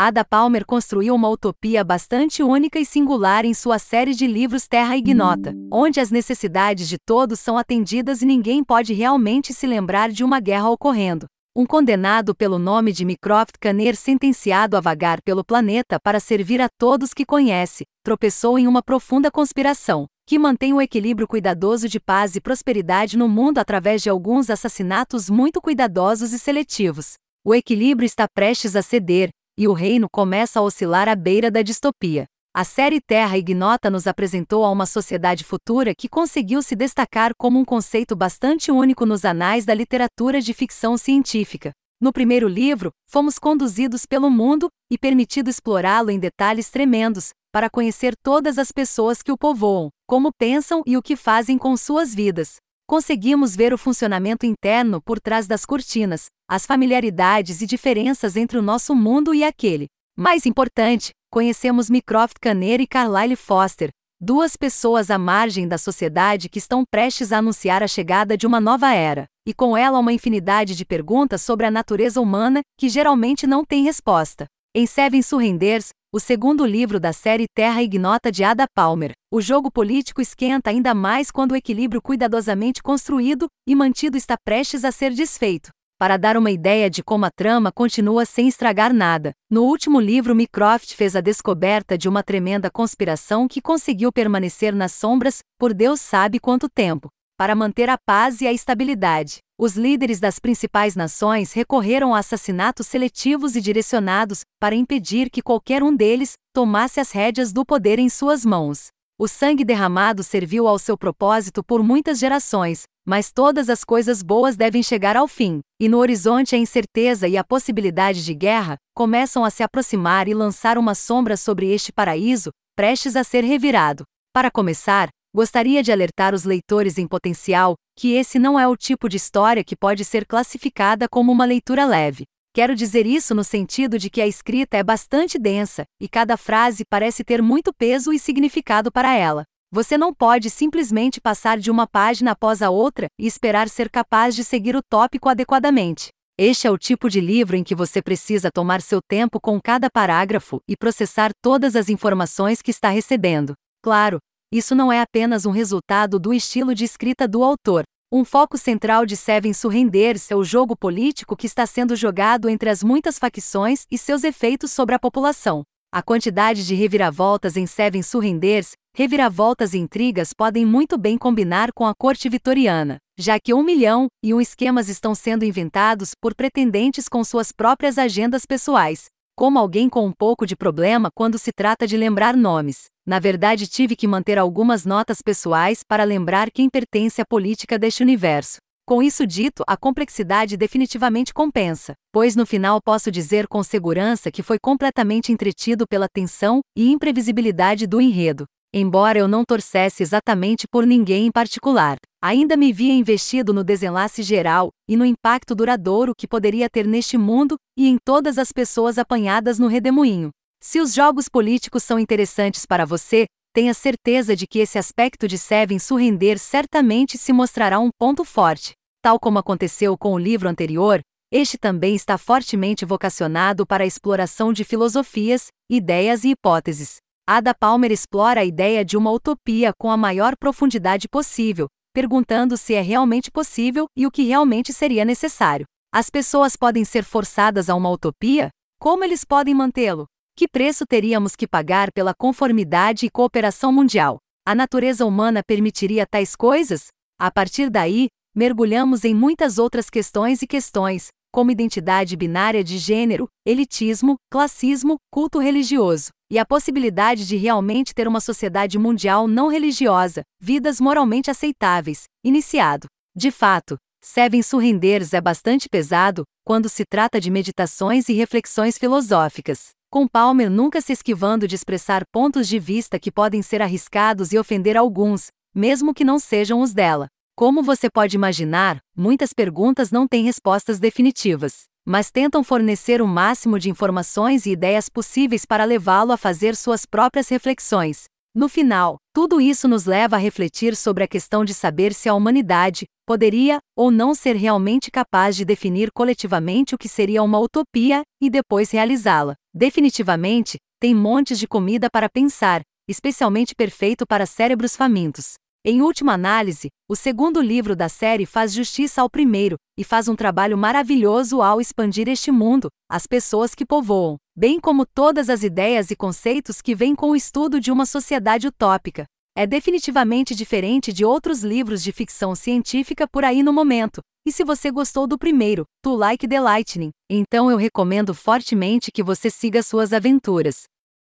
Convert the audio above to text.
Ada Palmer construiu uma utopia bastante única e singular em sua série de livros Terra Ignota, onde as necessidades de todos são atendidas e ninguém pode realmente se lembrar de uma guerra ocorrendo. Um condenado pelo nome de Mycroft Caner sentenciado a vagar pelo planeta para servir a todos que conhece, tropeçou em uma profunda conspiração, que mantém o equilíbrio cuidadoso de paz e prosperidade no mundo através de alguns assassinatos muito cuidadosos e seletivos. O equilíbrio está prestes a ceder, e o reino começa a oscilar à beira da distopia. A série Terra Ignota nos apresentou a uma sociedade futura que conseguiu se destacar como um conceito bastante único nos anais da literatura de ficção científica. No primeiro livro, fomos conduzidos pelo mundo e permitido explorá-lo em detalhes tremendos, para conhecer todas as pessoas que o povoam, como pensam e o que fazem com suas vidas. Conseguimos ver o funcionamento interno por trás das cortinas, as familiaridades e diferenças entre o nosso mundo e aquele. Mais importante, conhecemos Mycroft Caner e Carlyle Foster, duas pessoas à margem da sociedade que estão prestes a anunciar a chegada de uma nova era, e com ela uma infinidade de perguntas sobre a natureza humana que geralmente não tem resposta. Em Seven Surrenders, o segundo livro da série Terra Ignota de Ada Palmer, o jogo político esquenta ainda mais quando o equilíbrio cuidadosamente construído e mantido está prestes a ser desfeito. Para dar uma ideia de como a trama continua sem estragar nada, no último livro Mycroft fez a descoberta de uma tremenda conspiração que conseguiu permanecer nas sombras por Deus sabe quanto tempo, para manter a paz e a estabilidade. Os líderes das principais nações recorreram a assassinatos seletivos e direcionados para impedir que qualquer um deles tomasse as rédeas do poder em suas mãos. O sangue derramado serviu ao seu propósito por muitas gerações, mas todas as coisas boas devem chegar ao fim, e no horizonte a incerteza e a possibilidade de guerra começam a se aproximar e lançar uma sombra sobre este paraíso, prestes a ser revirado. Para começar, gostaria de alertar os leitores em potencial que esse não é o tipo de história que pode ser classificada como uma leitura leve. Quero dizer isso no sentido de que a escrita é bastante densa, e cada frase parece ter muito peso e significado para ela. Você não pode simplesmente passar de uma página após a outra e esperar ser capaz de seguir o tópico adequadamente. Este é o tipo de livro em que você precisa tomar seu tempo com cada parágrafo e processar todas as informações que está recebendo. Claro, isso não é apenas um resultado do estilo de escrita do autor, um foco central de Seven Surrenders é o jogo político que está sendo jogado entre as muitas facções e seus efeitos sobre a população. A quantidade de reviravoltas em Seven Surrenders, reviravoltas e intrigas podem muito bem combinar com a corte vitoriana, já que um milhão e um esquemas estão sendo inventados por pretendentes com suas próprias agendas pessoais, como alguém com um pouco de problema quando se trata de lembrar nomes. Na verdade, tive que manter algumas notas pessoais para lembrar quem pertence à política deste universo. Com isso dito, a complexidade definitivamente compensa, pois no final posso dizer com segurança que foi completamente entretido pela tensão e imprevisibilidade do enredo. Embora eu não torcesse exatamente por ninguém em particular, ainda me via investido no desenlace geral e no impacto duradouro que poderia ter neste mundo e em todas as pessoas apanhadas no redemoinho. Se os jogos políticos são interessantes para você, tenha certeza de que esse aspecto de Seven Surrender certamente se mostrará um ponto forte. Tal como aconteceu com o livro anterior, este também está fortemente vocacionado para a exploração de filosofias, ideias e hipóteses. Ada Palmer explora a ideia de uma utopia com a maior profundidade possível, perguntando se é realmente possível e o que realmente seria necessário. As pessoas podem ser forçadas a uma utopia? Como eles podem mantê-lo? Que preço teríamos que pagar pela conformidade e cooperação mundial? A natureza humana permitiria tais coisas? A partir daí, mergulhamos em muitas outras questões e questões, como identidade binária de gênero, elitismo, classismo, culto religioso, e a possibilidade de realmente ter uma sociedade mundial não religiosa, vidas moralmente aceitáveis, iniciado. De fato, Seven Surrenders é bastante pesado quando se trata de meditações e reflexões filosóficas. Com Palmer nunca se esquivando de expressar pontos de vista que podem ser arriscados e ofender alguns, mesmo que não sejam os dela. Como você pode imaginar, muitas perguntas não têm respostas definitivas, mas tentam fornecer o máximo de informações e ideias possíveis para levá-lo a fazer suas próprias reflexões. No final, tudo isso nos leva a refletir sobre a questão de saber se a humanidade poderia ou não ser realmente capaz de definir coletivamente o que seria uma utopia e depois realizá-la. Definitivamente, tem montes de comida para pensar, especialmente perfeito para cérebros famintos. Em última análise, o segundo livro da série faz justiça ao primeiro e faz um trabalho maravilhoso ao expandir este mundo, as pessoas que povoam, bem como todas as ideias e conceitos que vêm com o estudo de uma sociedade utópica. É definitivamente diferente de outros livros de ficção científica por aí no momento. E se você gostou do primeiro, To Like the Lightning, então eu recomendo fortemente que você siga suas aventuras.